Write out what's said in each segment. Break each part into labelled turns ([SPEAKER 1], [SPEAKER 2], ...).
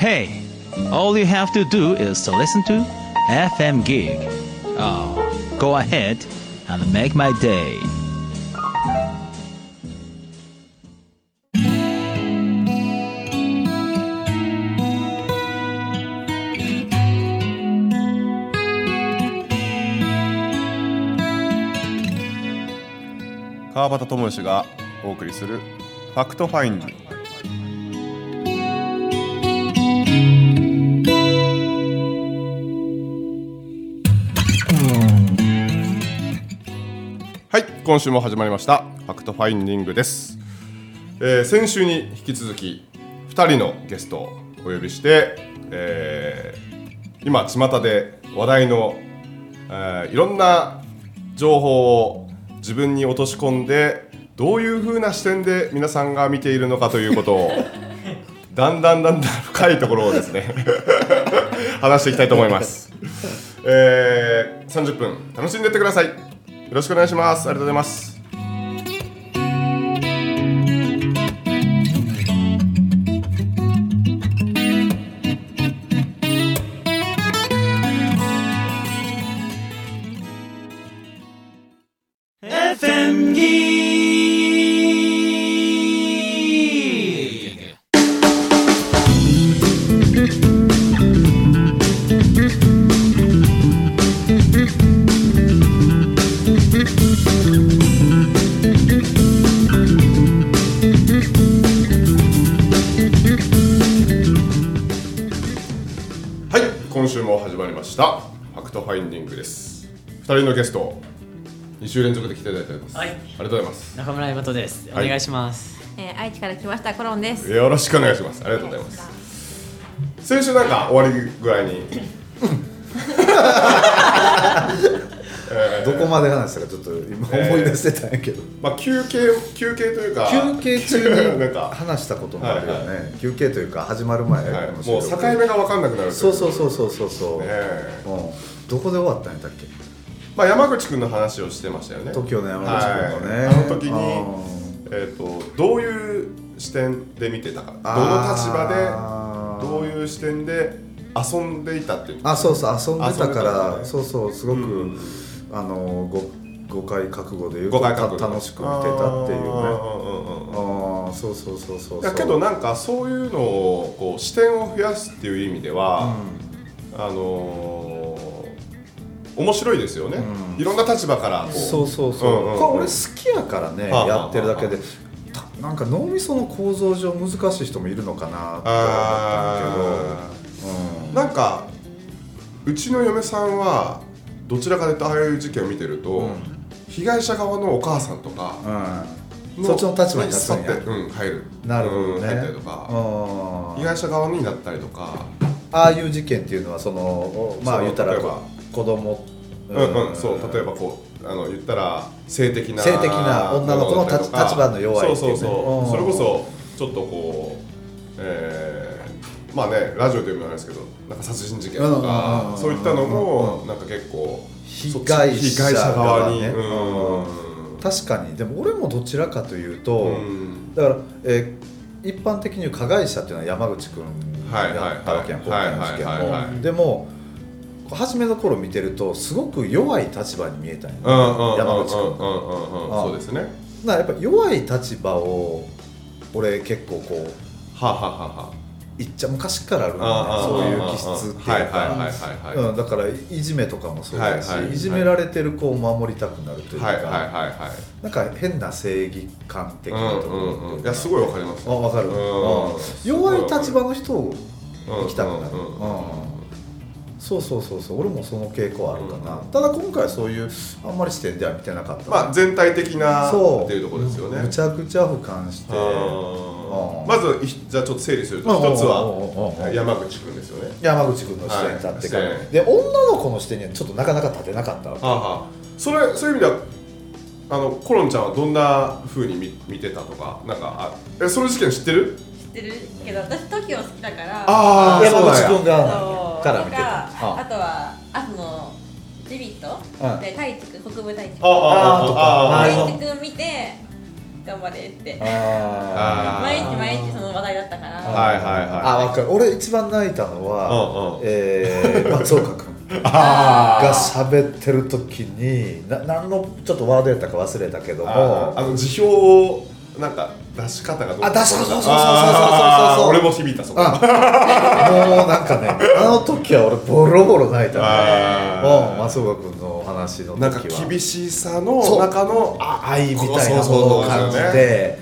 [SPEAKER 1] Hey, all you have to do is to listen to FM Gig. Oh, go ahead and make my day.
[SPEAKER 2] 川端智之がお送りするファクトファインディはい 」今週も始まりました。ファクトファインディングです、えー先週に引き続き2人のゲストをお呼びして、えー今巷で話題の、えーいろんな情報を自分に落とし込んでどういう風な視点で皆さんが見ているのかということを だんだんだんだん深いところをですね 話していきたいと思います、えー、30分楽しんでいってください。よろしくお願いします。ありがとうございます。2週連続で来ていただいております、
[SPEAKER 3] はい。
[SPEAKER 2] ありがとうございます。
[SPEAKER 3] 中村大和です。お
[SPEAKER 2] はい。
[SPEAKER 3] 願いします。
[SPEAKER 4] えー、愛知から来ましたコロンです。
[SPEAKER 2] よろしくお願いします。ありがとうございます。先週なんか終わりぐらいに。
[SPEAKER 5] どこまで話したかちょっと今思い出してたんやけど、
[SPEAKER 2] まあ休憩休憩というか。
[SPEAKER 5] 休憩中
[SPEAKER 2] なん
[SPEAKER 5] に
[SPEAKER 2] か。
[SPEAKER 5] 話したこともあるよね、
[SPEAKER 2] はい
[SPEAKER 5] 休憩というか始まる前、
[SPEAKER 2] はい。もう
[SPEAKER 5] 録
[SPEAKER 2] 境目が分かんなくなる
[SPEAKER 5] そうそうそうそうそうそう、
[SPEAKER 2] ねえ。
[SPEAKER 5] うん、どこで終わったんやったっけ？
[SPEAKER 2] まあ山口君の話をしてましたよね。
[SPEAKER 5] TOKIO の山口君のね、
[SPEAKER 2] はい。あの時に
[SPEAKER 5] あ
[SPEAKER 2] えー、とどういう視点で見てたか。どの立場でどういう視点で遊んでいたっていう。
[SPEAKER 5] あそうそう遊んでたから、
[SPEAKER 2] ね
[SPEAKER 5] そうそうすごく、
[SPEAKER 2] うん。
[SPEAKER 5] あのご誤解覚悟で言う
[SPEAKER 2] 誤
[SPEAKER 5] と楽しく見てたっていうね。
[SPEAKER 2] あ
[SPEAKER 5] ああそうそうそうそうそう。
[SPEAKER 2] いやけどなんかそういうのをこう視点を増やすっていう意味では、あのー面白いですよね、
[SPEAKER 5] うん。
[SPEAKER 2] いろんな立場からこう。
[SPEAKER 5] そうそうそう、
[SPEAKER 2] んんん。
[SPEAKER 5] これ俺好きやからね、
[SPEAKER 2] はあ
[SPEAKER 5] やってるだけで。たなんか脳みその構造上難しい人もいるのかなって思ったけど、うん。
[SPEAKER 2] ーなんかうちの嫁さんはどちらかというとああいう事件を見てると、
[SPEAKER 5] うん。
[SPEAKER 2] 被害者側のお母さんとか
[SPEAKER 5] うん、そっちの立場に立つんや
[SPEAKER 2] スパッて、うん、入る。
[SPEAKER 5] なるほどね、
[SPEAKER 2] うん入ったりとか。
[SPEAKER 5] うん。
[SPEAKER 2] 被害者側になったりとか。
[SPEAKER 5] ああいう事件っていうのはそのおまあ
[SPEAKER 2] そう
[SPEAKER 5] 言ったら
[SPEAKER 2] 例えば
[SPEAKER 5] 子供。
[SPEAKER 2] うんうん、そう例えばこうあの言ったら性的な
[SPEAKER 5] 性的な女の子の立場の弱いね。
[SPEAKER 2] そうそうそう、
[SPEAKER 5] うん。
[SPEAKER 2] それこそちょっとこうえーまあねラジオで言うのはあれですけどなんか殺人事件とかそういったのもなんか結構
[SPEAKER 5] 被害者
[SPEAKER 2] 側に、
[SPEAKER 5] 側ね。
[SPEAKER 2] うん。
[SPEAKER 5] 確かに。でも俺もどちらかというと、
[SPEAKER 2] うん。
[SPEAKER 5] だから、えー一般的に加害者っていうのは山口君やったわけやん、今回の事件
[SPEAKER 2] はいはいはいはい
[SPEAKER 5] もでも初めの頃見てるとすごく弱い立場に見えたんよ、
[SPEAKER 2] うんうんうんうん
[SPEAKER 5] 山口君
[SPEAKER 2] そうですね。
[SPEAKER 5] だからやっぱ弱い立場を俺結構こう
[SPEAKER 2] はあ、はあはあはあ
[SPEAKER 5] いっちゃ昔からあるそういう気質っていうか。だからいじめとかもそうだし、
[SPEAKER 2] はいはい
[SPEAKER 5] い。じめられてる子を守りたくなるというか、
[SPEAKER 2] はいはい
[SPEAKER 5] なんか変な正義感的なところ
[SPEAKER 2] うんうんうん。いやすごいわかります。
[SPEAKER 5] あ分かる、弱い立場の人を
[SPEAKER 2] うん
[SPEAKER 5] 行きたくなる、そうそうそうそう。俺もその傾向あるかな、
[SPEAKER 2] うん。
[SPEAKER 5] ただ今回はそういうあんまり視点では見てなかった。
[SPEAKER 2] まあ全体的な
[SPEAKER 5] そう。
[SPEAKER 2] っていうところですよね。
[SPEAKER 5] むちゃくちゃ俯瞰して。
[SPEAKER 2] まずいじゃあちょっと整理すると
[SPEAKER 5] うん
[SPEAKER 2] 一つは山口君ですよね。
[SPEAKER 5] 山口君の視点に立ってから、
[SPEAKER 2] はい。
[SPEAKER 5] で女の子の視点にはちょっとなかなか立てなかったわけ。
[SPEAKER 2] それそういう意味ではあのコロンちゃんはどんな風に見見てたとかなんかあえその事件知ってる？
[SPEAKER 4] 知ってる。けど私 TOKIO 好きだから。
[SPEAKER 2] あー
[SPEAKER 5] 山口君がから見てた。
[SPEAKER 4] とかあ。
[SPEAKER 5] あ
[SPEAKER 4] とはあとのジビット
[SPEAKER 5] うん。
[SPEAKER 4] で太一君国分太一君。
[SPEAKER 2] あああああ。あ
[SPEAKER 5] あー
[SPEAKER 4] 太一君見て頑張れって。
[SPEAKER 5] あ
[SPEAKER 2] あ
[SPEAKER 4] 毎日毎日その話題だったから。
[SPEAKER 2] はいはいはい。
[SPEAKER 5] あ分かる。俺一番泣いたのは、
[SPEAKER 2] うんうん。
[SPEAKER 5] えー 松岡君。
[SPEAKER 2] あ
[SPEAKER 5] が喋ってる時にな何のちょっとワードやったか忘れたけど
[SPEAKER 2] あ
[SPEAKER 5] も
[SPEAKER 2] あの辞表をなんか出し方がどう
[SPEAKER 5] あ出しそうそうそうそうそうそう。
[SPEAKER 2] 俺も響いたそこ。
[SPEAKER 5] あもうなんかねあの時は俺ボロボロ泣いたね。
[SPEAKER 2] あー。
[SPEAKER 5] うん松岡君のお話の時
[SPEAKER 2] な
[SPEAKER 5] は
[SPEAKER 2] んか厳しさの中の
[SPEAKER 5] あ愛みたいなものを感じて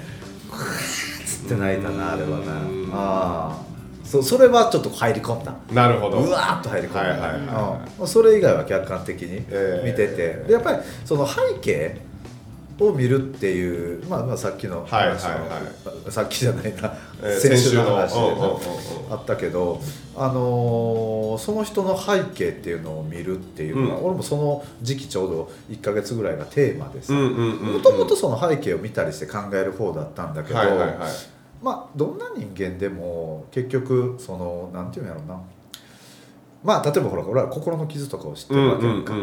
[SPEAKER 5] つって泣いたなあれはな。
[SPEAKER 2] うん
[SPEAKER 5] ああそそれはちょっと入り込んだ。
[SPEAKER 2] なるほど。
[SPEAKER 5] うわーっと入り込んだ、
[SPEAKER 2] はいはいはいは
[SPEAKER 5] うん。それ以外は客観的に
[SPEAKER 2] えー
[SPEAKER 5] 見てて、でやっぱりその背景を見るっていう、まあ、まあさっきの
[SPEAKER 2] はいはい
[SPEAKER 5] 話の、
[SPEAKER 2] は
[SPEAKER 5] さっきじゃないな、
[SPEAKER 2] えー
[SPEAKER 5] 先週の話でな
[SPEAKER 2] 先週のうんうんうんうん。
[SPEAKER 5] あったけど、あのーその人の背景っていうのを見るっていうのは、
[SPEAKER 2] うん
[SPEAKER 5] 俺もその時期ちょうど1か月ぐらいがテーマでさもともとその背景を見たりして考える方だったんだけど、
[SPEAKER 2] はいはいはい。
[SPEAKER 5] まあどんな人間でも結局そのなんていうんやろうなまあ例えばほら俺は心の傷とかを知ってるわけやんか、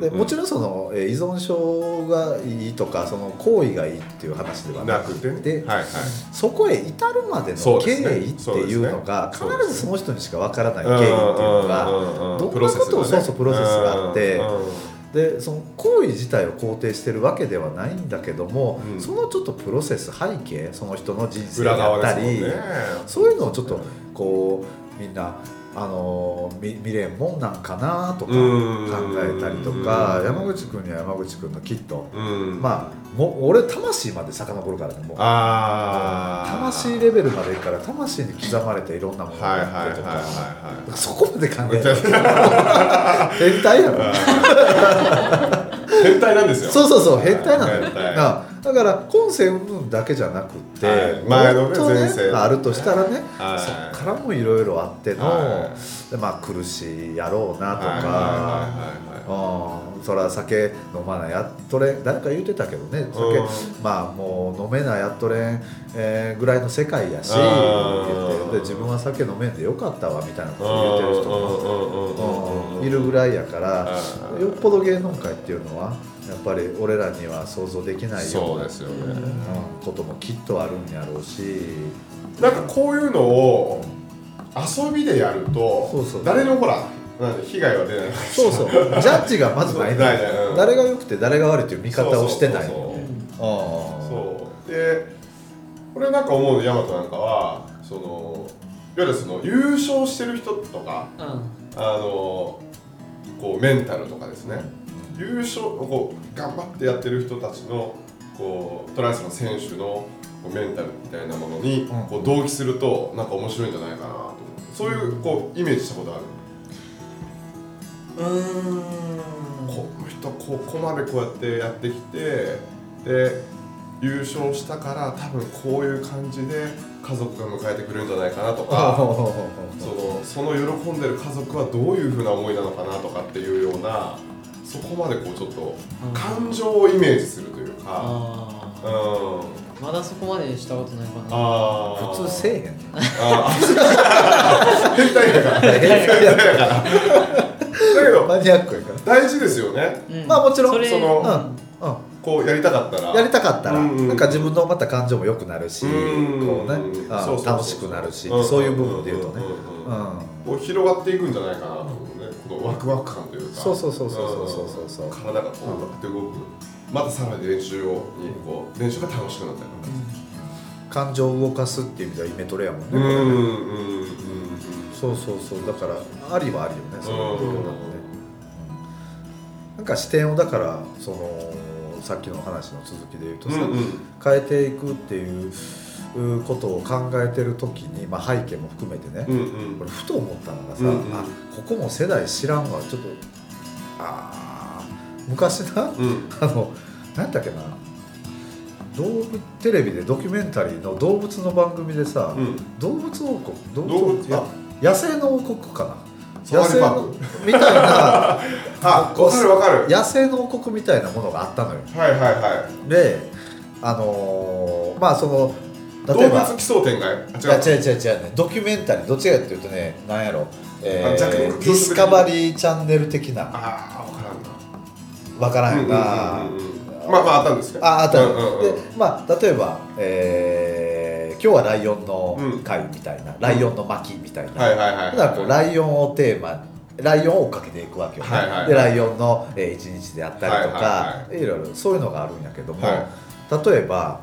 [SPEAKER 5] でもちろんそのえー依存症がいいとかその行為がいいっていう話ではなく
[SPEAKER 2] なくてね。
[SPEAKER 5] て
[SPEAKER 2] はいはい。
[SPEAKER 5] そこへ至るまでの経緯っていうのが
[SPEAKER 2] そうですね。
[SPEAKER 5] 必ずその人にしかわからない経緯っていうのがどんなことをそうそうプロセスがあってでその行為自体を肯定してるわけではないんだけども、
[SPEAKER 2] うん。
[SPEAKER 5] そのちょっとプロセス背景その人の人生
[SPEAKER 2] 裏
[SPEAKER 5] だったり、
[SPEAKER 2] ね。
[SPEAKER 5] そういうのをちょっとこうみんなあの見見れんもんなんかなとか考
[SPEAKER 2] うん。
[SPEAKER 5] えたりとか
[SPEAKER 2] うん
[SPEAKER 5] 山口君には山口君のきっと
[SPEAKER 2] うん。
[SPEAKER 5] まあもう俺魂まで遡るからねもう。
[SPEAKER 2] ああ
[SPEAKER 5] 魂レベルまでいくから魂に刻まれていろんなものがあってとか。
[SPEAKER 2] は
[SPEAKER 5] そこまで考え
[SPEAKER 2] い。
[SPEAKER 5] る変態やろ。
[SPEAKER 2] 変態なんですよ。
[SPEAKER 5] そうそうそう変態なのよ。
[SPEAKER 2] 変態。
[SPEAKER 5] なだから今世云々だけじゃなくって、
[SPEAKER 2] はい。前のね前世
[SPEAKER 5] あるとしたらね、
[SPEAKER 2] はい。
[SPEAKER 5] そっからもいろいろあっての、
[SPEAKER 2] は
[SPEAKER 5] でまあ苦しいやろうなとか、
[SPEAKER 2] はいはいはいはい
[SPEAKER 5] うん。そら酒飲まないやっとれん。誰か言うてたけどね。酒、
[SPEAKER 2] うん。
[SPEAKER 5] まあもう飲めないやっとれん、えーぐらいの世界やしで自分は酒飲めんでよかったわみたいなことを言ってる人も、うん。いるぐらいやから
[SPEAKER 2] うん。
[SPEAKER 5] よっぽど芸能界っていうのはやっぱり俺らには想像できないよ
[SPEAKER 2] そうう
[SPEAKER 5] な
[SPEAKER 2] ですよね。
[SPEAKER 5] うんこともきっとあるんやろうし。
[SPEAKER 2] なんかこういうのを遊びでやると誰のほらなんで被害は出ない。
[SPEAKER 5] そうそう。ジャッジがまずないの
[SPEAKER 2] ないうん。
[SPEAKER 5] 誰が良くて誰が悪いという見方をしてない
[SPEAKER 2] そうでこれなんか思うのヤマトなんかはそのいわゆるその優勝してる人とか
[SPEAKER 3] うん。
[SPEAKER 2] あのこうメンタルとかですね。優勝こう頑張ってやってる人たちのこうトライアスロン選手のこうメンタルみたいなものに
[SPEAKER 5] うん。
[SPEAKER 2] こう同期するとなんか面白いんじゃないかなと。思ってそういうこうイメージしたことあるこの人ここまでこうやってやってきてで優勝したから多分こういう感じで家族が迎えてくれるんじゃないかなとか そのその喜んでる家族はどういうふうな思いなのかなとかっていうようなそこまでこうちょっと感情をイメージするというか、
[SPEAKER 3] あ
[SPEAKER 2] うん、
[SPEAKER 3] あまだそこまでしたことないかな。
[SPEAKER 5] 普通せえへん
[SPEAKER 2] 変態だから。変態だからだけど
[SPEAKER 5] マニアックやから。
[SPEAKER 2] 大事ですよね。
[SPEAKER 3] うん。
[SPEAKER 5] まあもちろん
[SPEAKER 3] そ
[SPEAKER 2] の
[SPEAKER 5] うんうん。
[SPEAKER 2] こうやりたかったら。
[SPEAKER 5] やりたかったら、
[SPEAKER 2] うんうん。
[SPEAKER 5] なんか自分のまた感情も良くなるし、
[SPEAKER 2] うん
[SPEAKER 5] こうね。あ
[SPEAKER 2] そうそうそうそう。
[SPEAKER 5] 楽しくなるし、そういう部分で言うとね、
[SPEAKER 2] うんうんうん。
[SPEAKER 5] うん。
[SPEAKER 2] こう広がっていくんじゃないかなと思うね。このワクワク感というか。
[SPEAKER 5] そうそうそうそうそうそうそう。
[SPEAKER 2] うん。体がこうガって動く。またさらに練習をにこう練習が楽しくなったり
[SPEAKER 5] 感情を動かすっていう意味ではイメトレやもんね、
[SPEAKER 2] とかうんうんうん
[SPEAKER 5] そうそうそう。だからありはあるよね。そういう部分はね、うん。なんか視点をだからそのさっきの話の続きで言うとさ、
[SPEAKER 2] うんうん。
[SPEAKER 5] 変えていくっていうことを考えてる時に、まあ、背景も含めてね、
[SPEAKER 2] うんうん。
[SPEAKER 5] 俺ふと思ったのがさ、
[SPEAKER 2] うんうん。
[SPEAKER 5] あここも世代知らんわ。ちょっとあー昔な？
[SPEAKER 2] うん。
[SPEAKER 5] あの何だっけな。動物テレビでドキュメンタリーの動物の番組でさ、
[SPEAKER 2] うん。
[SPEAKER 5] 動物王国？動
[SPEAKER 2] 動物
[SPEAKER 5] いや野生の王国かな。野生の みたいな。
[SPEAKER 2] あわかるわかる。
[SPEAKER 5] 野生の王国みたいなものがあったのよ。
[SPEAKER 2] はいはいはい。
[SPEAKER 5] であのーまあその
[SPEAKER 2] 動
[SPEAKER 5] 例えば
[SPEAKER 2] 物奇想天外？違う
[SPEAKER 5] 違う違う違うね。ドキュメンタリーどっちかっていうとねなんやろ、えー、
[SPEAKER 2] 肉
[SPEAKER 5] ディスカバリーチャンネル的な。
[SPEAKER 2] ああわからんな。
[SPEAKER 5] わからんよな、
[SPEAKER 2] うんうんうんうんまあまああったんですね
[SPEAKER 5] ああった、
[SPEAKER 2] うんうんうん。
[SPEAKER 5] でまあ例えば、えー今日はライオンの会みたいな、ライオンの巻みたいな、
[SPEAKER 2] はいはいはい
[SPEAKER 5] だからこうライオンをテーマライオンを追っかけていくわけよね、
[SPEAKER 2] はいはいはい。
[SPEAKER 5] でライオンの、えー一日であったりとか、
[SPEAKER 2] はいはい
[SPEAKER 5] ろいろそういうのがあるんやけども、
[SPEAKER 2] は
[SPEAKER 5] 例えば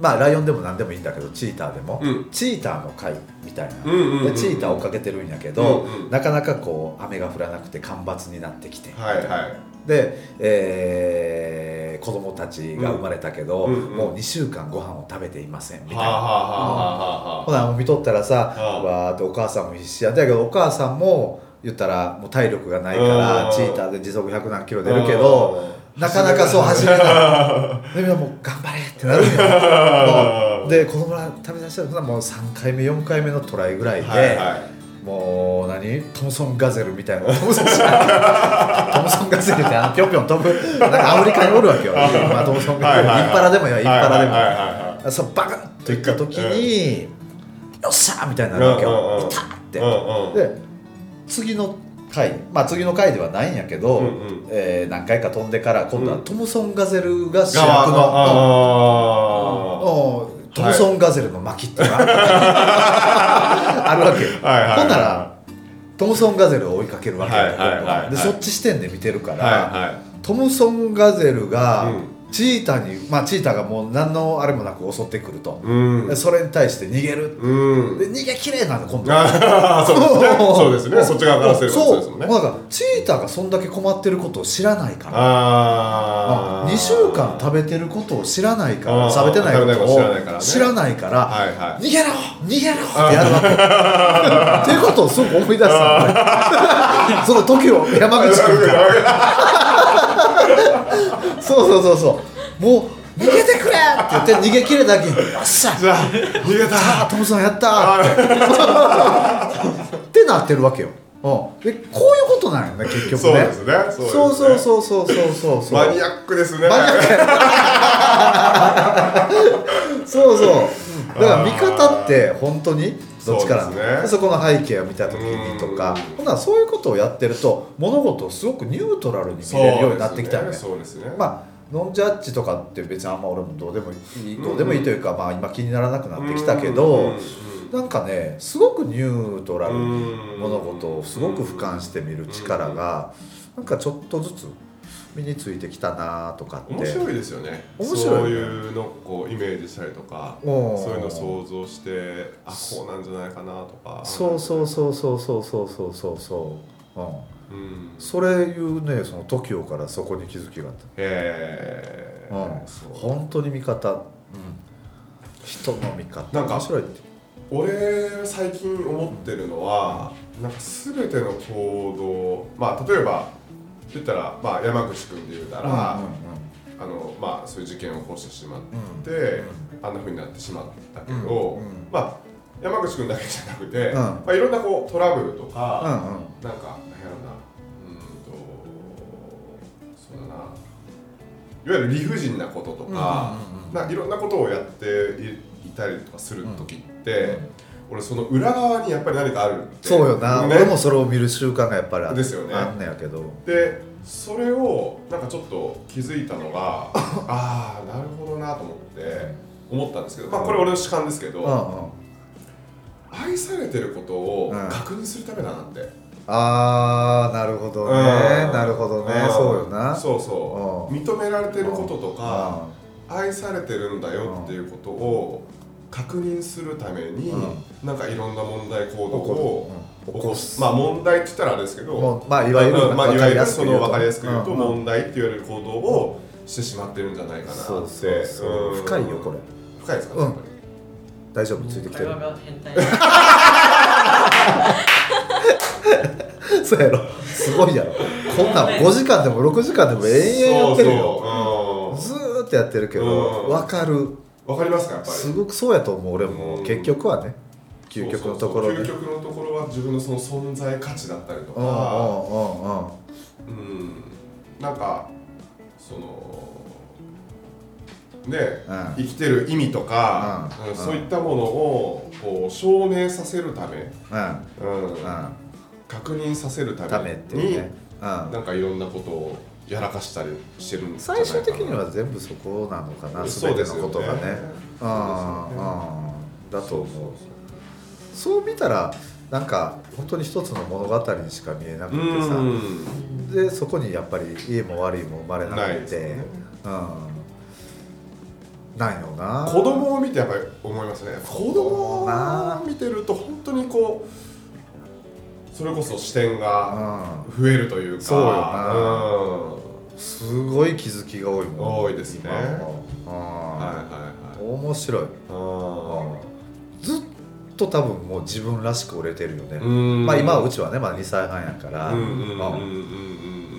[SPEAKER 5] まあライオンでも何でもいいんだけどチーターでも、
[SPEAKER 2] うん。
[SPEAKER 5] チーターの会みたいな、
[SPEAKER 2] うんうんうんうん。
[SPEAKER 5] でチーター追っかけてるんやけど、
[SPEAKER 2] うんうん。
[SPEAKER 5] なかなかこう雨が降らなくて干ばつになってきて、
[SPEAKER 2] はいはい。
[SPEAKER 5] で、えー子供たちが生まれたけど、
[SPEAKER 2] うん
[SPEAKER 5] もう2週間ご飯を食べていませんみたいな。ほなもう見とったらさ、
[SPEAKER 2] あ。あ
[SPEAKER 5] わーってお母さんも必死やだけどお母さんも言ったらもう体力がないから
[SPEAKER 2] うん。
[SPEAKER 5] チーターで時速100何キロ出るけどなかなかそう走れない。でみんなもう頑張れってなるん。よ で子供ら食べ出したらもう3回目4回目のトライぐらいで、
[SPEAKER 2] はいはい
[SPEAKER 5] もう何？トムソンガゼルみたいな。トムソントムソンガゼルってあのぴょんぴょん飛ぶなんかアフリカにおるわけよ、まあ、トムソンガゼル。インパラでもよインパラでも、
[SPEAKER 2] はいはいはいはい。
[SPEAKER 5] そうバカッといった時に、よっしゃーみたいになるわけよ、
[SPEAKER 2] うんうんうん。
[SPEAKER 5] いたって、
[SPEAKER 2] うんうん
[SPEAKER 5] で次の回まあ次の回ではないんやけど、
[SPEAKER 2] うんうん。
[SPEAKER 5] えー何回か飛んでから今度は
[SPEAKER 2] うん。
[SPEAKER 5] トムソンガゼルが主役
[SPEAKER 2] 側
[SPEAKER 5] の、
[SPEAKER 2] の
[SPEAKER 5] うん。うん。トムソンガゼルの巻っていうのがあるわけよ、ほんならトムソンガゼルを追いかけるわけでそっち視点で見てるから、トムソンガゼルが、
[SPEAKER 2] うん
[SPEAKER 5] チーターにまあチーターがもう何のあれもなく襲ってくると、
[SPEAKER 2] うん。
[SPEAKER 5] でそれに対して逃げる、
[SPEAKER 2] うん。
[SPEAKER 5] で逃げきれいなの今度。は
[SPEAKER 2] ああそうですね。そう。ですね。そっち側からすればそう。ですもんね。
[SPEAKER 5] もうなんかチーターがそんだけ困ってることを知らないから。
[SPEAKER 2] ああ
[SPEAKER 5] 2週間食べてることを知らないから食べてないことを
[SPEAKER 2] 知らないからね。
[SPEAKER 5] 知らないから
[SPEAKER 2] はいはい。
[SPEAKER 5] 逃げろ逃げろってやるわけ。っていうことをすごく思い出した その時を山口君から そうそうそうそう。もう逃げてくれって言って逃げ切れただけによっしゃ
[SPEAKER 2] 逃げた。
[SPEAKER 5] あトムソンやった。ー ってなってるわけよ、うん、でこういうことなんよね結局ね。
[SPEAKER 2] そうですね。
[SPEAKER 5] そうそうそうそうそうそうそう。
[SPEAKER 2] マニアックですね。
[SPEAKER 5] マニアックそうそう。だから見方って本当に？どっちから？
[SPEAKER 2] そね。
[SPEAKER 5] そこの背景を見た時にとか。
[SPEAKER 2] うん。
[SPEAKER 5] ほんならそういうことをやってると物事をすごくニュートラルに見れるようになってきたよね。
[SPEAKER 2] そうですね。
[SPEAKER 5] まあノンジャッジとかって別にあんま俺もどうでもいいどうでもいいというか、まあ今気にならなくなってきたけど、
[SPEAKER 2] う
[SPEAKER 5] なんかねすごくニュートラルに
[SPEAKER 2] うん。
[SPEAKER 5] 物事をすごく俯瞰してみる力がなんかちょっとずつ身についてきたなとかって。
[SPEAKER 2] 面白いですよね。
[SPEAKER 5] 面白いね。
[SPEAKER 2] そういうのをこうイメージしたりとかそういうのを想像してあこうなんじゃないかなとか。
[SPEAKER 5] そうそうそうそうそうそうそうそう。そう、うん、
[SPEAKER 2] うん。
[SPEAKER 5] それいうねその TOKIO からそこに気づきがあっ
[SPEAKER 2] へえ
[SPEAKER 5] た、うん、本当に味方、うん、人の味方。
[SPEAKER 2] なんか
[SPEAKER 5] 面白いって。
[SPEAKER 2] 俺最近思ってるのはなんか全ての行動まあ例えば言ったら、まあ、山口君で言うたら、あのまあ、そういう事件を起こしてしまって、あんなふうになってしまったけど、まあ、山口君だけじゃなくて、
[SPEAKER 5] ん。
[SPEAKER 2] まあ、いろんなこうトラブルと
[SPEAKER 5] うん
[SPEAKER 2] か、
[SPEAKER 5] う
[SPEAKER 2] なんかなんやろな。うんとそうだな。いわゆる理不尽なこととか,、ないろんなことをやっていいたりとかする時って、俺その裏側にやっぱり何かあるって。
[SPEAKER 5] そうよな、
[SPEAKER 2] ね。
[SPEAKER 5] 俺もそれを見る習慣がやっぱりあ
[SPEAKER 2] ですよね。
[SPEAKER 5] あんねやけど。
[SPEAKER 2] でそれをなんかちょっと気づいたのが ああなるほどなと思って思ったんですけど、まあ、これ俺の主観ですけど、
[SPEAKER 5] うんうん。
[SPEAKER 2] 愛されてることを
[SPEAKER 5] うん。
[SPEAKER 2] 確認するためだなって、
[SPEAKER 5] ああなるほどね、
[SPEAKER 2] うん。
[SPEAKER 5] なるほどね、
[SPEAKER 2] ん。
[SPEAKER 5] そうよな。
[SPEAKER 2] そうそう、
[SPEAKER 5] う
[SPEAKER 2] 認められてることとか、
[SPEAKER 5] あ
[SPEAKER 2] 愛されてるんだよっていうことを確認するために、
[SPEAKER 5] うん。
[SPEAKER 2] なんかいろんな問題行動
[SPEAKER 5] 起こ
[SPEAKER 2] を起こす。まあ問題って言ったらあれですけど
[SPEAKER 5] まあいわゆる
[SPEAKER 2] まあ、いわゆるその分
[SPEAKER 5] 分
[SPEAKER 2] かりやすく言うと問題って言われる行動をしてしまってるんじゃないかなって。
[SPEAKER 5] そうそうそう、
[SPEAKER 2] うん。
[SPEAKER 5] 深いよこれ。
[SPEAKER 2] 深いですか、
[SPEAKER 5] うん。
[SPEAKER 2] やっぱり。
[SPEAKER 5] 大丈夫？ついてきてる？そうやろ。すごいやろ。こんなん5時間でも6時間でも永遠やってるよ。
[SPEAKER 2] そうそ
[SPEAKER 5] ずーっとやってるけど
[SPEAKER 2] うん。
[SPEAKER 5] 分かる。
[SPEAKER 2] うわかりますかやっぱり。
[SPEAKER 5] すごくそうやと思う俺も。
[SPEAKER 2] うん。
[SPEAKER 5] 結局はね。究極のところ
[SPEAKER 2] 究極のところは自分のその存在価値だったりとか。
[SPEAKER 5] うん
[SPEAKER 2] なんかそのね、
[SPEAKER 5] うん。
[SPEAKER 2] 生きてる意味とか、
[SPEAKER 5] うん。
[SPEAKER 2] うん。そういったものをこう証明させるため、
[SPEAKER 5] うん。
[SPEAKER 2] 確認させるた
[SPEAKER 5] ため
[SPEAKER 2] めに
[SPEAKER 5] ね。うん。
[SPEAKER 2] なんかいろんなことをやらかしたりしてるんじゃないかな。
[SPEAKER 5] 最終的には全部そこなのかな全ての
[SPEAKER 2] そうですよね。
[SPEAKER 5] ことがね。うん。うんだと思う。そう見たらなんか本当に一つの物語にしか見えなくてさ。
[SPEAKER 2] うん。
[SPEAKER 5] でそこにやっぱりいいも悪いも生まれなくて、
[SPEAKER 2] ね。
[SPEAKER 5] うん。ないよな。
[SPEAKER 2] 子供を見てやっぱり思いますね。子供を見てると本当にこうそれこそ視点が
[SPEAKER 5] う
[SPEAKER 2] 増えるというか。
[SPEAKER 5] そうよな。んすごい気づきが多いもん。
[SPEAKER 2] 多いですね。は。いはい
[SPEAKER 5] うん面白い。
[SPEAKER 2] はい。
[SPEAKER 5] ずっと多分もう自分らしく売れてるよね、
[SPEAKER 2] うん。
[SPEAKER 5] まあ今はうちはねまだ2歳半やから、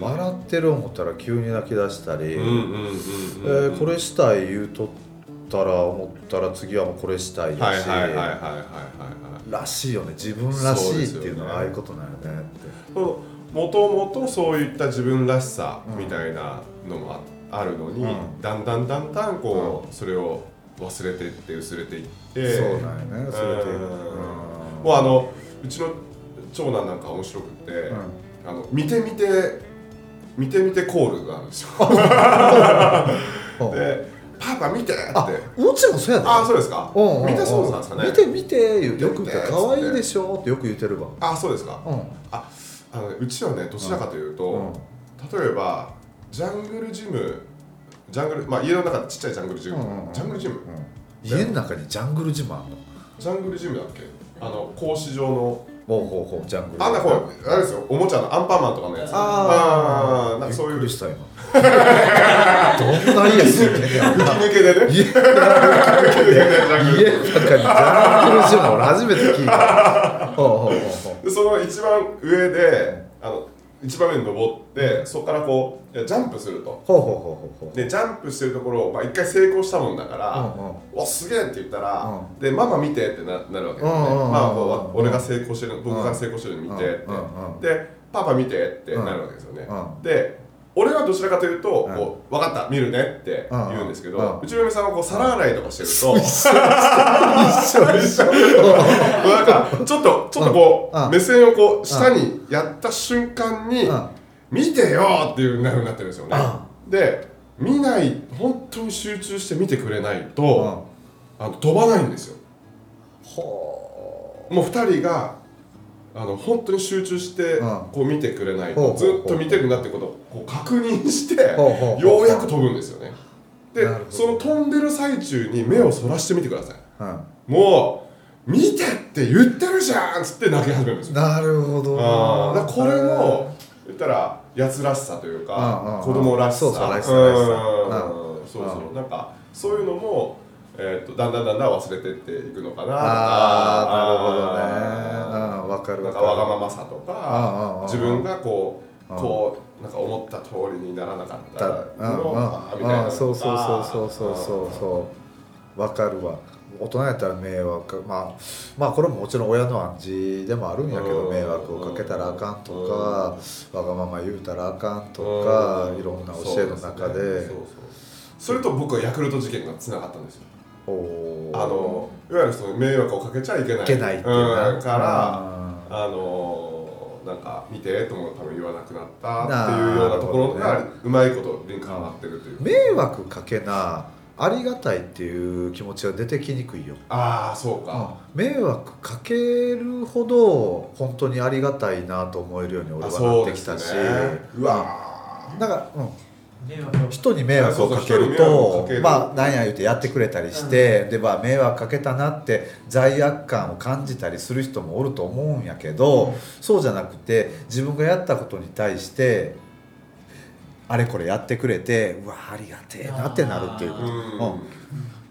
[SPEAKER 5] 笑ってる思ったら急に泣き出したり、これしたい言うとったら思ったら次はもうこれしたいだし、
[SPEAKER 2] はいはいはいはいはいはいはい。
[SPEAKER 5] らしいよね。自分らしいっていうのはああいうことなんよねって
[SPEAKER 2] もともとそういった自分らしさみたいなのもああるのに、
[SPEAKER 5] うん。
[SPEAKER 2] だんだんだんだんこう、それを忘れていって薄れていって
[SPEAKER 5] そうなんよね。それで
[SPEAKER 2] うん
[SPEAKER 5] うん。
[SPEAKER 2] もうあのうちの長男なんか面白くて、
[SPEAKER 5] うん。
[SPEAKER 2] あの見て見て見て見てコールがあるんですよ。
[SPEAKER 5] う。ん
[SPEAKER 2] で「パパ見て!」って。
[SPEAKER 5] あうちもそうやで。
[SPEAKER 2] あそうですか。
[SPEAKER 5] うんうんうん。
[SPEAKER 2] 見てそうなんですかね。
[SPEAKER 5] 見て見てよく言って
[SPEAKER 2] 見て。
[SPEAKER 5] 可愛いでしょってよく言ってるわ。
[SPEAKER 2] あそうですか。
[SPEAKER 5] うん。
[SPEAKER 2] ああのねうちはねどちらかというと、
[SPEAKER 5] うん。
[SPEAKER 2] 例えばジャングルジムジャングルまあ家の中でちっちゃいジャングルジム、
[SPEAKER 5] うんうんうん
[SPEAKER 2] ジャングルジム。
[SPEAKER 5] 家の中にジャングルジムあんの？
[SPEAKER 2] ジャングルジムだっけ？あの格子状の。
[SPEAKER 5] ほうほうほうジャングル。
[SPEAKER 2] あんなこうあれですよ。おもちゃのアンパンマンとかのやつ。
[SPEAKER 5] あー。
[SPEAKER 2] あー。なんかそういう。
[SPEAKER 5] した今どんな家住んでんねやろな
[SPEAKER 2] 抜けでね
[SPEAKER 5] 家の中にジャングルジム俺初めて聞いた。ほう
[SPEAKER 2] その一番上であの一番上に登ってそこからこうジャンプすると。
[SPEAKER 5] うほうほうほうほう。
[SPEAKER 2] でジャンプしてるところをまあ一回成功したもんだから
[SPEAKER 5] うんうん「
[SPEAKER 2] おすげえ!」って言ったら
[SPEAKER 5] う「
[SPEAKER 2] でママ見て」ってななるわけですね
[SPEAKER 5] うんうんうん
[SPEAKER 2] まあこう俺が成功してる僕が成功してるの見てって。で「パパ見て」ってなるわけですよね。
[SPEAKER 5] うん。
[SPEAKER 2] で俺はどちらかというと
[SPEAKER 5] うん。
[SPEAKER 2] こう「分かった見るね」って言うんですけ
[SPEAKER 5] うんうん。
[SPEAKER 2] どうちの嫁さんはこう皿洗いとかしてると
[SPEAKER 5] 一緒一緒
[SPEAKER 2] なんかちょっとちょっとこ
[SPEAKER 5] う
[SPEAKER 2] 目線をこう下にやった瞬間に
[SPEAKER 5] うん。
[SPEAKER 2] 見てよっていう風になってるんですよね。
[SPEAKER 5] う
[SPEAKER 2] で見ない本当に集中して見てくれないとあの飛ばないんですよ。
[SPEAKER 5] ほ
[SPEAKER 2] もう2人があの本当に集中して
[SPEAKER 5] うん。
[SPEAKER 2] こう見てくれないとずっと見てるなってことをこう確認してようやく飛ぶんですよね。でその飛んでる最中に目をそらしてみてください。
[SPEAKER 5] うん。
[SPEAKER 2] もう見てって言ってるじゃんっつって泣き始めるんですよ。
[SPEAKER 5] なるほど
[SPEAKER 2] だこれも言ったらやつらしさというか子供らしさ。
[SPEAKER 5] そうそう
[SPEAKER 2] なんかそういうのもえーとだんだんだんだん忘れてっていくのかなとか。
[SPEAKER 5] ああなるほどねわかる
[SPEAKER 2] ーなんか
[SPEAKER 5] わ
[SPEAKER 2] がままさとか自分がこう
[SPEAKER 5] うん
[SPEAKER 2] こうなんか思った通りにならなかったの
[SPEAKER 5] うん
[SPEAKER 2] みたいな
[SPEAKER 5] うんそうそうそうそうそう
[SPEAKER 2] う
[SPEAKER 5] そうそう。わかるわ。大人やったら迷惑まあまあこれももちろん親の暗示でもあるんやけど
[SPEAKER 2] うん。
[SPEAKER 5] 迷惑をかけたらあかんとかわがまま言うたらあかんと
[SPEAKER 2] うん。
[SPEAKER 5] かいろんな教えの中で。
[SPEAKER 2] それと僕はヤクルト事件がつながったんですよ。あのいわゆるその迷惑をかけちゃいけない。
[SPEAKER 5] いけないっていう
[SPEAKER 2] から
[SPEAKER 5] うん
[SPEAKER 2] あのなんか見てとも多分言わなくなったっていうようなところがうまいことリンクはまってるという
[SPEAKER 5] 迷惑かけなありがたいっていう気持ちが出てきにくいよ。
[SPEAKER 2] ああそうか、
[SPEAKER 5] 迷惑かけるほど本当にありがたいなと思えるように俺
[SPEAKER 2] あ
[SPEAKER 5] はなってきたし、
[SPEAKER 2] ね。うわ
[SPEAKER 5] だから、うん、人に迷惑をかけるとまあ何や言うてやってくれたりして、でまあ迷惑かけたなって罪悪感を感じたりする人もおると思うんやけど、そうじゃなくて自分がやったことに対してあれこれやってくれてうわありがてえなってなるっていうこと、
[SPEAKER 2] うん
[SPEAKER 5] うん。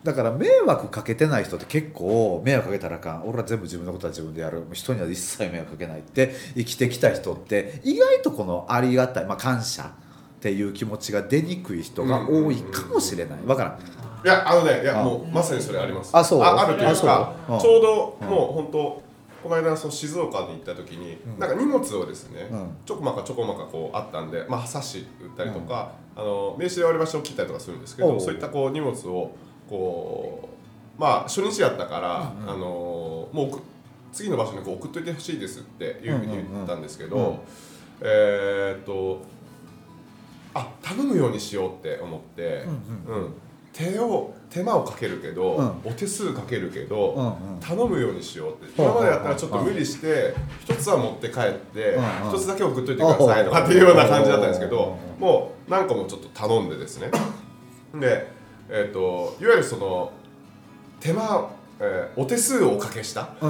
[SPEAKER 5] だから迷惑かけてない人って結構迷惑かけたらあかん。俺は全部自分のことは自分でやる。人には一切迷惑かけないって生きてきた人って意外とこのありがたい、まあ、感謝っていう気持ちが出にくい人が多いかもしれない。わからん。
[SPEAKER 2] いやあのねいや
[SPEAKER 5] あ
[SPEAKER 2] もうまさにそれあります。
[SPEAKER 5] あそう。
[SPEAKER 2] あるという
[SPEAKER 5] あ
[SPEAKER 2] かちょうど
[SPEAKER 5] うん
[SPEAKER 2] もう本当この間その静岡に行った時に、
[SPEAKER 5] うん。
[SPEAKER 2] なんか荷物をですね、
[SPEAKER 5] うん。
[SPEAKER 2] ちょこまかちょこまかこうあったんで、まあ、冊子売ったりとか、あの名刺で割り箸を切ったりとかするんですけどそういったこう荷物をこうまあ初日やったから、
[SPEAKER 5] うんうん。
[SPEAKER 2] あのもう送次の場所にこう送っといてほしいですっていうふうに言ったんですけど、えーっとあ頼むようにしようって思って、うん手を手間をかけるけど、
[SPEAKER 5] うん。
[SPEAKER 2] お手数かけるけど、
[SPEAKER 5] うんうん。
[SPEAKER 2] 頼むようにしようって。
[SPEAKER 5] うん
[SPEAKER 2] 今までやったらちょっと無理して一つは持って帰って
[SPEAKER 5] うん
[SPEAKER 2] 一つだけ送っといてくださいとかっていうような感じだったんですけど
[SPEAKER 5] うん
[SPEAKER 2] もう何個もちょっと頼んでですね。で、えっといわゆるその手間、えーお手数をおかけした。迷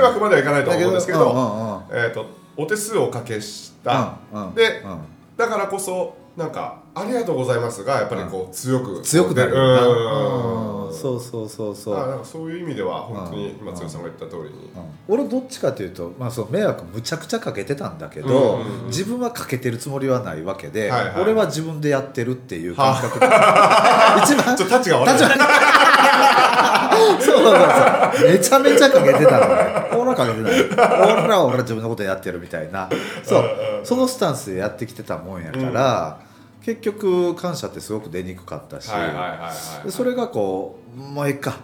[SPEAKER 2] 惑まではいかないと思うんですけど、
[SPEAKER 5] うんうんうん
[SPEAKER 2] えー、とお手数をおかけした、
[SPEAKER 5] うんうん
[SPEAKER 2] で、
[SPEAKER 5] うん。
[SPEAKER 2] だからこそなんか「ありがとうございます」がやっぱりこう強く。
[SPEAKER 5] 強くなる。
[SPEAKER 2] うん。
[SPEAKER 5] うん。そうそうそうそう、
[SPEAKER 2] あなんかそういう意味では本当に
[SPEAKER 5] うん。
[SPEAKER 2] 今剛さんが言った通りに、
[SPEAKER 5] うん。俺どっちかというと、まあ、その迷惑むちゃくちゃかけてたんだけど、自分はかけてるつもりはないわけで、俺は自分でやってるっていう感覚で。一番
[SPEAKER 2] ちょっとタッチが悪い
[SPEAKER 5] そうそうそうめちゃめちゃかけてたのね。俺はかけてない俺らは俺は自分のことやってるみたいな。そう。そのスタンスでやってきてたもんやから、結局感謝ってすごく出にくかったし、それがこうもういいか。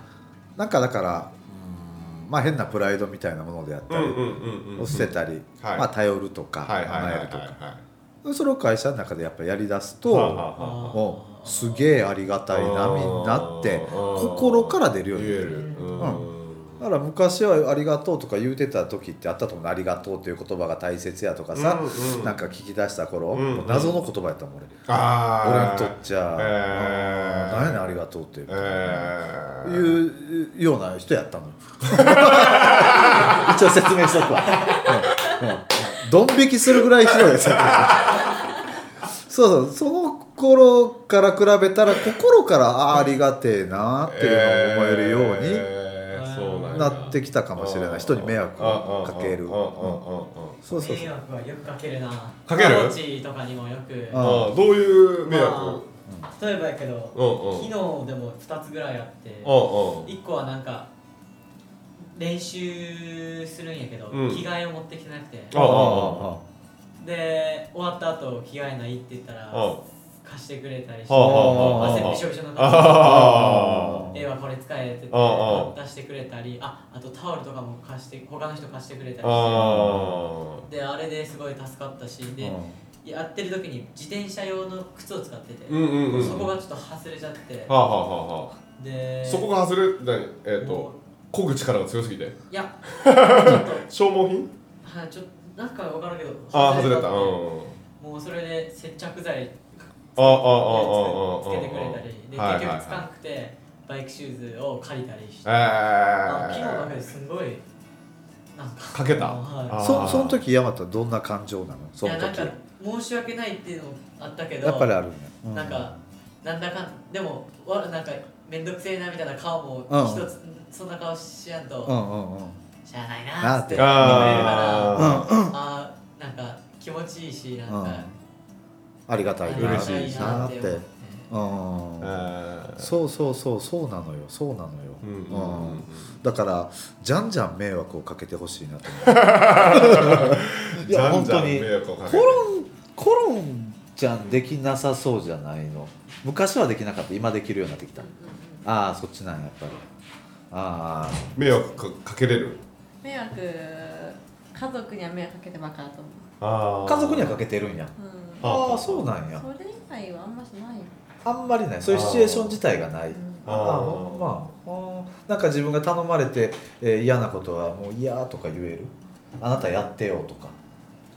[SPEAKER 5] なんかだからうんまあ変なプライドみたいなものであったり、
[SPEAKER 2] うんうんうんうん
[SPEAKER 5] 捨てたり、
[SPEAKER 2] はい。
[SPEAKER 5] まあ、頼るとか
[SPEAKER 2] はいはいはいはい
[SPEAKER 5] 甘えるとか。
[SPEAKER 2] はい
[SPEAKER 5] それを会社の中でやっぱやりだすと、
[SPEAKER 2] はあはあ
[SPEAKER 5] すげえありがたいなみんなって
[SPEAKER 2] うん。
[SPEAKER 5] 心から出るようになる。だから昔は「ありがとう」とか言うてた時ってあったと思う「ありがとう」っていう言葉が大切やとかさ、
[SPEAKER 2] うんうん。
[SPEAKER 5] なんか聞き出した頃、
[SPEAKER 2] うん
[SPEAKER 5] もう謎の言葉やったもん俺、俺にとっちゃ「
[SPEAKER 2] えー。
[SPEAKER 5] 何やねんありがとう」っていう、
[SPEAKER 2] えー。
[SPEAKER 5] いうような人やったの。よ 一応説明しとくわ、うん。うんドン引きするぐらいひどいですよ。そうそうその頃から比べたら心からああありがてえなっていうのを思えるように
[SPEAKER 2] えーそうなん
[SPEAKER 5] な
[SPEAKER 2] や
[SPEAKER 5] ってきたかもしれない。人に迷惑をかける。
[SPEAKER 2] うん
[SPEAKER 5] そうそうそう。
[SPEAKER 3] 迷惑はよくかけるな。
[SPEAKER 2] かける？
[SPEAKER 3] コーチとかにもよく。
[SPEAKER 5] あ
[SPEAKER 2] どういう迷惑？
[SPEAKER 3] まあ例えばやけど
[SPEAKER 2] うんうん。
[SPEAKER 3] 昨日でも2つぐらいあって
[SPEAKER 2] うんうん。
[SPEAKER 3] 1個はなんか練習するんやけど、
[SPEAKER 2] うん。
[SPEAKER 3] 着替えを持ってきてなくて。
[SPEAKER 2] ああ
[SPEAKER 3] で終わった後着替えないって言ったら
[SPEAKER 2] あ
[SPEAKER 3] 貸してくれたりして
[SPEAKER 2] はあはあはあ
[SPEAKER 3] 汗びしょびしょの
[SPEAKER 2] あ
[SPEAKER 3] ええわこれ使えって言
[SPEAKER 2] ああ
[SPEAKER 3] って出してくれたりああとタオルとかも貸して他の人貸してくれたりして。
[SPEAKER 2] あ
[SPEAKER 3] であれですごい助かったしで、やってる時に自転車用の靴を使ってて、
[SPEAKER 2] うんうんうん
[SPEAKER 3] そこがちょっと外れちゃって、
[SPEAKER 2] はあはあはあはあ。
[SPEAKER 3] で
[SPEAKER 2] そこが外れ何えっ
[SPEAKER 3] も
[SPEAKER 2] と漕ぐ力が強すぎて。
[SPEAKER 3] ういや。ちょっと
[SPEAKER 2] 消耗品？
[SPEAKER 3] はいちょっとなんか分からんけど
[SPEAKER 2] ああ外れた。うん。
[SPEAKER 3] もうそれで接着剤。
[SPEAKER 2] ああああああ
[SPEAKER 3] つけてくれたりで
[SPEAKER 2] はいはい
[SPEAKER 3] 結局つかんくてバイクシューズを借りたりして、
[SPEAKER 2] え
[SPEAKER 3] あ昨日だけ
[SPEAKER 2] ー
[SPEAKER 3] ですごいなんか。
[SPEAKER 2] かけた。
[SPEAKER 3] はい。
[SPEAKER 2] あ
[SPEAKER 5] そその時山田どんな感情なの？その時。
[SPEAKER 3] いやなんか申し訳ないっていうのもあったけど
[SPEAKER 5] やっぱりあるね、う
[SPEAKER 3] なんかなんだかんでもわなんか面倒くせえなみたいな顔も
[SPEAKER 5] うん。
[SPEAKER 3] 一つ、そんな顔しやんと、
[SPEAKER 5] うんうんうん。
[SPEAKER 3] しゃあない
[SPEAKER 5] な
[SPEAKER 3] ーってて言って。くれるから
[SPEAKER 2] あ
[SPEAKER 3] あーなんか気持ちいいしなん
[SPEAKER 5] うん。
[SPEAKER 3] か、
[SPEAKER 5] ありがたいな
[SPEAKER 2] 嬉しい
[SPEAKER 5] なって
[SPEAKER 3] 思って。
[SPEAKER 5] うん。
[SPEAKER 2] ー。
[SPEAKER 5] そうそうそうそうなのよそうなのよ、
[SPEAKER 2] うんうんうん
[SPEAKER 5] うん。だからじゃんじゃん迷惑をかけてほしいなと思う。いや本当にコロンコロンちゃんできなさそうじゃないの。昔はできなかった。今できるようになってきたああそっちなんややっぱり。あ
[SPEAKER 2] 迷惑かかけれる？
[SPEAKER 4] 迷惑家族には迷惑かけてばっかだと思
[SPEAKER 2] あ
[SPEAKER 5] あ家族にはかけてるんや。
[SPEAKER 4] う、うん。
[SPEAKER 5] ああそうなんや。
[SPEAKER 4] それ以外はあんましないよ、
[SPEAKER 5] あんまりない。そういうシチュエーション自体がない。
[SPEAKER 4] うん
[SPEAKER 5] ああほんま。あなんか自分が頼まれて、えー嫌なことはもう嫌とか言える？あなたやってよとか。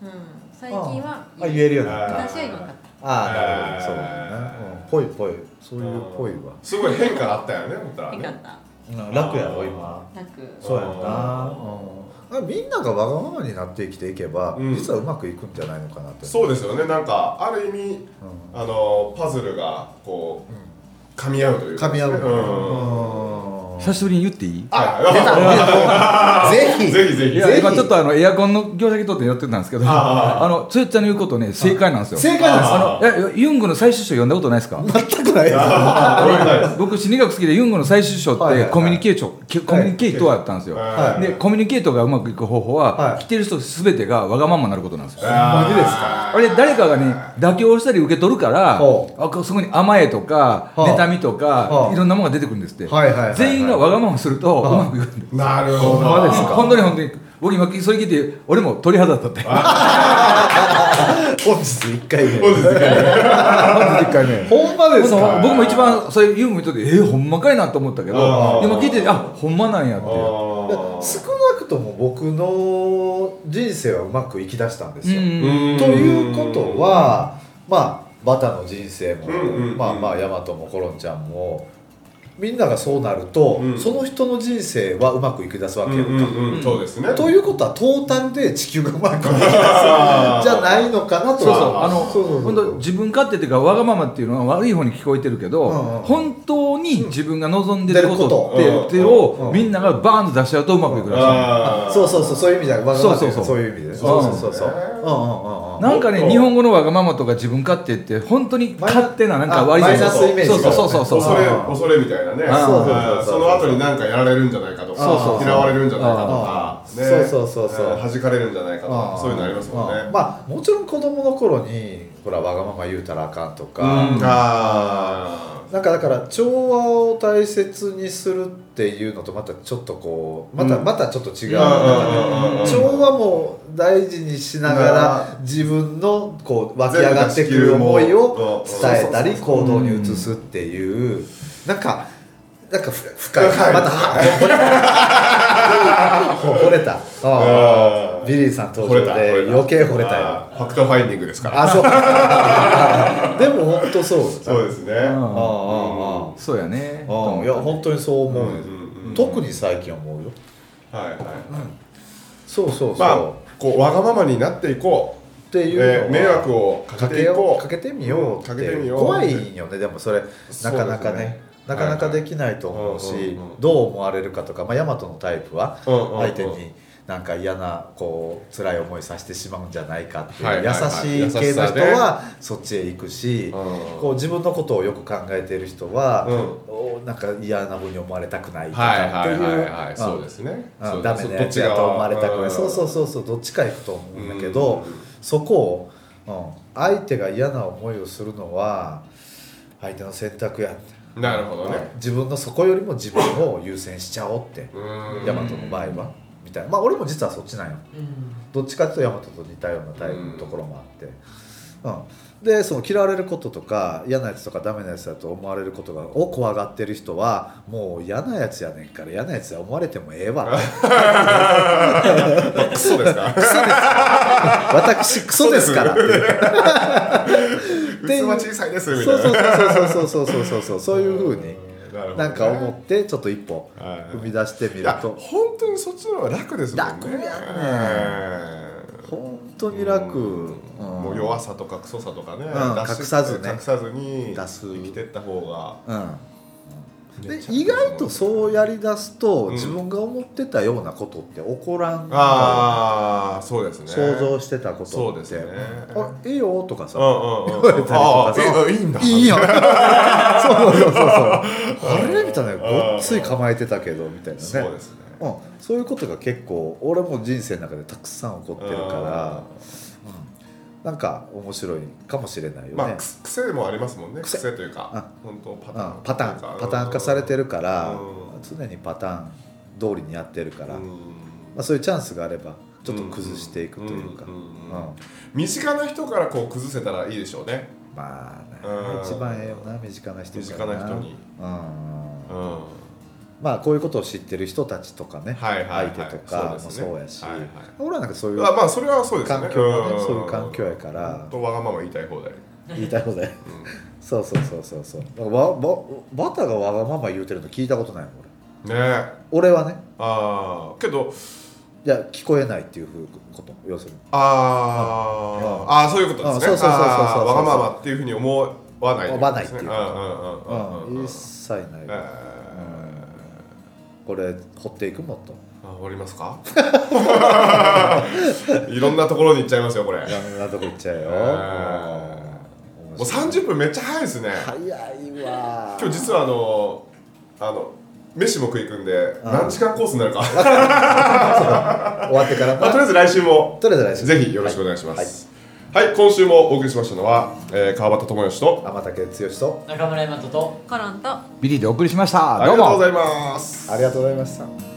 [SPEAKER 4] うん、最近は
[SPEAKER 5] あ言えるようになった。
[SPEAKER 4] 昔は言わなかっ
[SPEAKER 5] ああなるほど
[SPEAKER 2] えー
[SPEAKER 5] そうだね、うん、ぽいぽい。そういうぽいわ、
[SPEAKER 2] すごい変化があったよね思った。ら
[SPEAKER 5] 楽やろ今。
[SPEAKER 4] 楽。
[SPEAKER 5] そうやんな、うん、みんながわがままになって生きていけば、
[SPEAKER 2] うん。
[SPEAKER 5] 実はうまくいくんじゃないのかなって。
[SPEAKER 2] そうですよね。なんかある意味
[SPEAKER 5] う
[SPEAKER 2] あのパズルがこう噛み合うというか
[SPEAKER 5] 噛み合う、
[SPEAKER 2] うん。
[SPEAKER 5] うん
[SPEAKER 6] 久しぶりに言っていい？
[SPEAKER 2] あ
[SPEAKER 5] ぜひ。
[SPEAKER 2] ぜひぜひ。
[SPEAKER 6] 今ちょっとあのエアコンの業者にとってやってたんですけど
[SPEAKER 2] あ
[SPEAKER 6] あのつよちゃんの言うことね正解なんですよ。
[SPEAKER 5] 正解なんです
[SPEAKER 2] あ
[SPEAKER 6] あのえユングの最終章読んだことないですか？
[SPEAKER 5] 全くないです。
[SPEAKER 6] 僕心理学好きでユングの最終章ってコミュニケーションコミュニケートやったんですよ。
[SPEAKER 2] はい。
[SPEAKER 6] でコミュニケートがうまくいく方法は、
[SPEAKER 5] はい。
[SPEAKER 6] 来てる人全てがわがままになることなんですよ。
[SPEAKER 2] マ
[SPEAKER 5] ジですか？
[SPEAKER 6] あれ誰かがね妥協したり受け取るから
[SPEAKER 5] ほ
[SPEAKER 6] あそこに甘えとか
[SPEAKER 5] はあ
[SPEAKER 6] 妬みとか
[SPEAKER 5] はあ
[SPEAKER 6] いろんなものが出てくるんですって。
[SPEAKER 5] はいはいはいはい。
[SPEAKER 6] 全員がわがままするとう
[SPEAKER 5] はあ
[SPEAKER 6] まくいくんです。
[SPEAKER 2] なるほど。
[SPEAKER 6] 本当に本当に僕今それ聞いて俺も鳥肌立って。
[SPEAKER 5] 本日1回目。
[SPEAKER 2] 本日一回目。
[SPEAKER 6] まず一回目。
[SPEAKER 5] ほんまですか
[SPEAKER 6] 僕も一番それ言うの見とってえー、ほんまかいなと思ったけど今聞いててあほんまなんやって。
[SPEAKER 5] 少なくとも僕の人生はうまくいきだしたんですよ、ということはまあバタの人生も、
[SPEAKER 2] うんうんうん。
[SPEAKER 5] まあまあヤマトもコロンちゃんもみんながそうなると、
[SPEAKER 2] うん。
[SPEAKER 5] その人の人生はうまくいきだすわけよ、
[SPEAKER 2] うんうんうんそうですね。
[SPEAKER 5] ということはトータルで地球がうまくいきだす。じないのかなと
[SPEAKER 6] そうそうあの本当自分勝手っていうかわがままっていうのは悪い方に聞こえてるけど、
[SPEAKER 5] うんうん。
[SPEAKER 6] 本当に自分が望んでることって
[SPEAKER 2] 出ること。
[SPEAKER 6] ってをみんながバーンと出しちゃうとうまくいくらしい、
[SPEAKER 2] あー。
[SPEAKER 5] そうそうそうそういう意味じゃわがまま
[SPEAKER 6] そうそうそう。
[SPEAKER 5] そういう意味で
[SPEAKER 6] ん
[SPEAKER 5] そうそうそうそう。
[SPEAKER 2] ね
[SPEAKER 5] うんうんうんうん。
[SPEAKER 6] なんかね日本語のわがままとか自分勝手って本当に勝手ななんか悪い？
[SPEAKER 5] マイナスイメージ
[SPEAKER 6] そうそうそうそうそう。
[SPEAKER 2] 恐れ恐れみたいなね。
[SPEAKER 5] そうそうそう
[SPEAKER 2] あーその後に何かやられるんじゃないかとか
[SPEAKER 5] そうそうそう。
[SPEAKER 2] 嫌われるんじゃないかとかね。
[SPEAKER 5] そうそうそうそう。
[SPEAKER 2] えー弾かれるんじゃないかと。そういうのありますもんね。
[SPEAKER 5] うん。まあもちろん子供の頃にほらわがまま言うたらあかんとか、
[SPEAKER 2] うん。あ
[SPEAKER 5] なんかだから調和を大切にするっていうのとまたちょっとこうまた、
[SPEAKER 2] うん。
[SPEAKER 5] またちょっと違う、
[SPEAKER 2] うん。うん。うん。うん。
[SPEAKER 5] 調和も大事にしながら自分のこう湧き上がってくる思いを伝えたり行動に移すっていうなんかなんかふ深い。
[SPEAKER 2] はい。
[SPEAKER 5] または 惚れた。ビリーさん登場で余計惚れたよ。
[SPEAKER 2] ファクトファインディングですから。
[SPEAKER 5] あそう。でも本当そう。
[SPEAKER 2] そうですね。
[SPEAKER 6] うん。
[SPEAKER 5] ああああ
[SPEAKER 6] そうやね。
[SPEAKER 5] ああ。いや本当にそう思う、
[SPEAKER 2] うんうんうん。
[SPEAKER 5] 特に最近思うよ。
[SPEAKER 2] はいはい。
[SPEAKER 5] そうそうそう、
[SPEAKER 2] まあこうわがままになっていこ
[SPEAKER 5] っていう
[SPEAKER 2] 迷惑をか
[SPEAKER 5] かけ
[SPEAKER 2] ていこう。
[SPEAKER 5] うかけてみよう
[SPEAKER 2] かけてみよう。
[SPEAKER 5] 怖いよねでもそれ。なかなかねなかなかできないと思うし、どう思われるかとか、まあ、ヤマトのタイプは相手になんか嫌なこう辛い思いさせてしまうんじゃないかっていう、優しい系の人はそっちへ行くし、
[SPEAKER 2] うん
[SPEAKER 5] こう自分のことをよく考えている人は、なんか嫌なふうに思われたくないと
[SPEAKER 2] はい
[SPEAKER 5] かっていう
[SPEAKER 2] そうですね。
[SPEAKER 5] ダメなやつやと思われたくない。そうそう
[SPEAKER 2] う
[SPEAKER 5] そうそうどっちか行くと思うんだけど、
[SPEAKER 2] うん。
[SPEAKER 5] そこを、うん、相手が嫌な思いをするのは相手の選択や
[SPEAKER 2] なるほどね。
[SPEAKER 5] 自分のそこよりも自分を優先しちゃおうって
[SPEAKER 2] うん。
[SPEAKER 5] ヤマトの場合はみたいな。まあ俺も実はそっちなんよ。
[SPEAKER 3] うん。
[SPEAKER 5] どっちかっていうとヤマトと似たようなタイプのところもあって、うん。でその嫌われることとか嫌なやつとかダメなやつだと思われることがを怖がってる人はもう嫌なやつやねんから嫌なやつや思われてもええわ。
[SPEAKER 2] クソですか？
[SPEAKER 5] 私クソですからって
[SPEAKER 2] 器小さいですみた
[SPEAKER 5] そう
[SPEAKER 2] いな。
[SPEAKER 5] そうそうそうそうそうそうそうそういうふうに
[SPEAKER 2] な
[SPEAKER 5] んか思ってちょっと一歩
[SPEAKER 2] はい
[SPEAKER 5] 踏み出してみると。
[SPEAKER 2] 本当にそっちの方が楽ですもんね。
[SPEAKER 5] 楽やね。
[SPEAKER 2] え
[SPEAKER 5] 本当に楽、
[SPEAKER 2] もう弱さとかクソさとかね、
[SPEAKER 5] 隠さずね。
[SPEAKER 2] 隠さずに
[SPEAKER 5] 出す。
[SPEAKER 2] 生きてった方が。
[SPEAKER 5] うんで意外とそうやりだすと、
[SPEAKER 2] うん。
[SPEAKER 5] 自分が思ってたようなことって起こらん。
[SPEAKER 2] ああそうですね。
[SPEAKER 5] 想像してたことって。
[SPEAKER 2] そうですね。
[SPEAKER 5] あいいよとかさ、
[SPEAKER 2] うんうんうん
[SPEAKER 5] 言われたりとか
[SPEAKER 2] あ
[SPEAKER 5] さ
[SPEAKER 2] いいんだ。
[SPEAKER 5] いいよ。そうそうそうそう。あれみたいなごっつい構えてたけどみたいなね。
[SPEAKER 2] そうですね。
[SPEAKER 5] うん、そういうことが結構俺も人生の中でたくさん起こってるから、うん、なんか面白いかもしれないよね、
[SPEAKER 2] まあく癖もありますもんね。
[SPEAKER 5] 癖。
[SPEAKER 2] 癖というか
[SPEAKER 5] あ。
[SPEAKER 2] 本当パ
[SPEAKER 5] うん
[SPEAKER 2] ターン。
[SPEAKER 5] パターン。パターン化されてるから、
[SPEAKER 2] うん。
[SPEAKER 5] 常にパターン通りにやってるから、
[SPEAKER 2] うん。
[SPEAKER 5] まあ、そういうチャンスがあればちょっと崩していくというか、
[SPEAKER 2] うんうんうん
[SPEAKER 5] うん
[SPEAKER 2] 身近な人からこう崩せたらいいでしょうね。
[SPEAKER 5] まあ一番ええよな身近な人
[SPEAKER 2] 身近な人に。
[SPEAKER 5] うん。
[SPEAKER 2] うん
[SPEAKER 5] まあこういうことを知ってる人たちとかね、
[SPEAKER 2] はいはいはい。
[SPEAKER 5] 相手とかもそうやし、
[SPEAKER 2] はいはい。
[SPEAKER 5] 俺はなんかそういう
[SPEAKER 2] あまあそれはそうですよね。
[SPEAKER 5] 環境がね
[SPEAKER 2] ん。
[SPEAKER 5] そういう環境やから。
[SPEAKER 2] 本当わがまま言いたい放題。
[SPEAKER 5] 言いたいことで
[SPEAKER 2] うん。
[SPEAKER 5] そうそうそうそうそう。だからわわバタがわがまま言うてるの聞いたことないもん俺。
[SPEAKER 2] ね。
[SPEAKER 5] 俺はね。
[SPEAKER 2] ああけど。
[SPEAKER 5] いや聞こえないっていうふうこと要するに。
[SPEAKER 2] あー。あーそういうことですね。
[SPEAKER 5] あそうそうそうそうそう
[SPEAKER 2] あーわがままっていうふうに思わない
[SPEAKER 5] 思わないっていう
[SPEAKER 2] うんうんうんうんうん
[SPEAKER 5] うん一切ない、
[SPEAKER 2] え
[SPEAKER 5] これ掘っていくもっと。
[SPEAKER 2] ーあ終わりますか？いろんなところに行っちゃいますよこれ。
[SPEAKER 5] いろんなとこ行っちゃうよ、
[SPEAKER 2] えー。もう30分めっちゃ早いですね。
[SPEAKER 5] 早いわ。
[SPEAKER 2] 今日実はあのあの飯も食い組んで
[SPEAKER 5] うん。
[SPEAKER 2] 何時間コースになるか。
[SPEAKER 5] 終わってから。
[SPEAKER 2] まあとりあえず来週も。
[SPEAKER 5] とりあえず来週。
[SPEAKER 2] ぜひよろしくお願いします。はい、今週もお送りしましたのは、えー川端智義と
[SPEAKER 5] 天竹剛と
[SPEAKER 3] 中村大和と
[SPEAKER 4] コロンと。
[SPEAKER 6] ビリーでお送りしました。
[SPEAKER 2] あり
[SPEAKER 6] どうも
[SPEAKER 2] がとうございます。
[SPEAKER 5] ありがとうございました